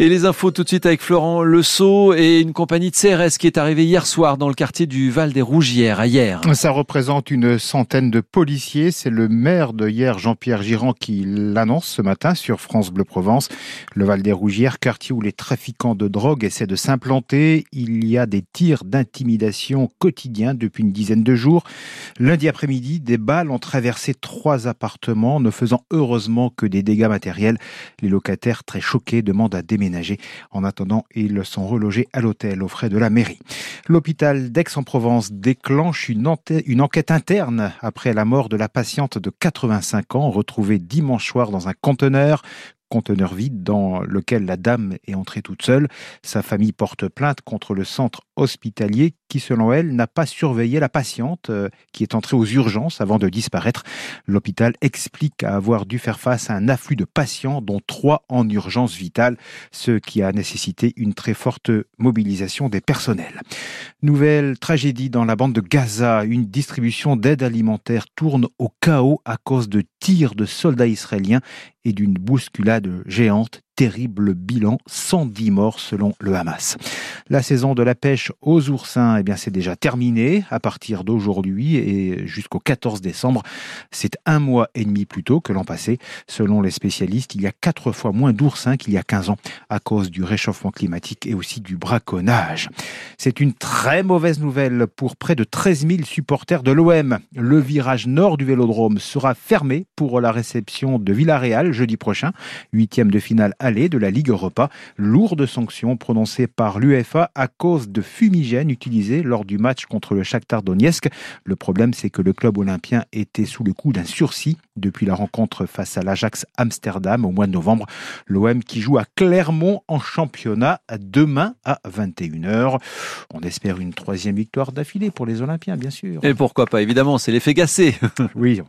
Et les infos tout de suite avec Florent Le et une compagnie de CRS qui est arrivée hier soir dans le quartier du Val des Rougières, à hier. Ça représente une centaine de policiers. C'est le maire de hier, Jean-Pierre Girand, qui l'annonce ce matin sur France Bleu Provence. Le Val des Rougières, quartier où les trafiquants de drogue essaient de s'implanter. Il y a des tirs d'intimidation quotidiens depuis une dizaine de jours. Lundi après-midi, des balles ont traversé trois appartements, ne faisant heureusement que des dégâts matériels. Les locataires, très choqués, demandent à déménager en attendant, ils sont relogés à l'hôtel aux frais de la mairie. L'hôpital d'Aix-en-Provence déclenche une, enquête interne après la mort de la patiente de 85 ans retrouvée dimanche soir dans un conteneur conteneur vide dans lequel la dame est entrée toute seule. Sa famille porte plainte contre le centre hospitalier qui, selon elle, n'a pas surveillé la patiente euh, qui est entrée aux urgences avant de disparaître. L'hôpital explique avoir dû faire face à un afflux de patients, dont trois en urgence vitale, ce qui a nécessité une très forte mobilisation des personnels. Nouvelle tragédie dans la bande de Gaza. Une distribution d'aide alimentaire tourne au chaos à cause de tirs de soldats israéliens et d'une bousculade géante terrible bilan, 110 morts selon le Hamas. La saison de la pêche aux oursins, eh bien, c'est déjà terminé à partir d'aujourd'hui et jusqu'au 14 décembre. C'est un mois et demi plus tôt que l'an passé. Selon les spécialistes, il y a quatre fois moins d'oursins qu'il y a 15 ans à cause du réchauffement climatique et aussi du braconnage. C'est une très mauvaise nouvelle pour près de 13 000 supporters de l'OM. Le virage nord du vélodrome sera fermé pour la réception de Villarreal jeudi prochain, huitième de finale à de la Ligue Europa. Lourde sanction prononcée par l'UEFA à cause de fumigènes utilisés lors du match contre le Shakhtar Donetsk. Le problème, c'est que le club olympien était sous le coup d'un sursis depuis la rencontre face à l'Ajax Amsterdam au mois de novembre. L'OM qui joue à Clermont en championnat demain à 21h. On espère une troisième victoire d'affilée pour les Olympiens, bien sûr. Et pourquoi pas, évidemment, c'est l'effet gassé. oui,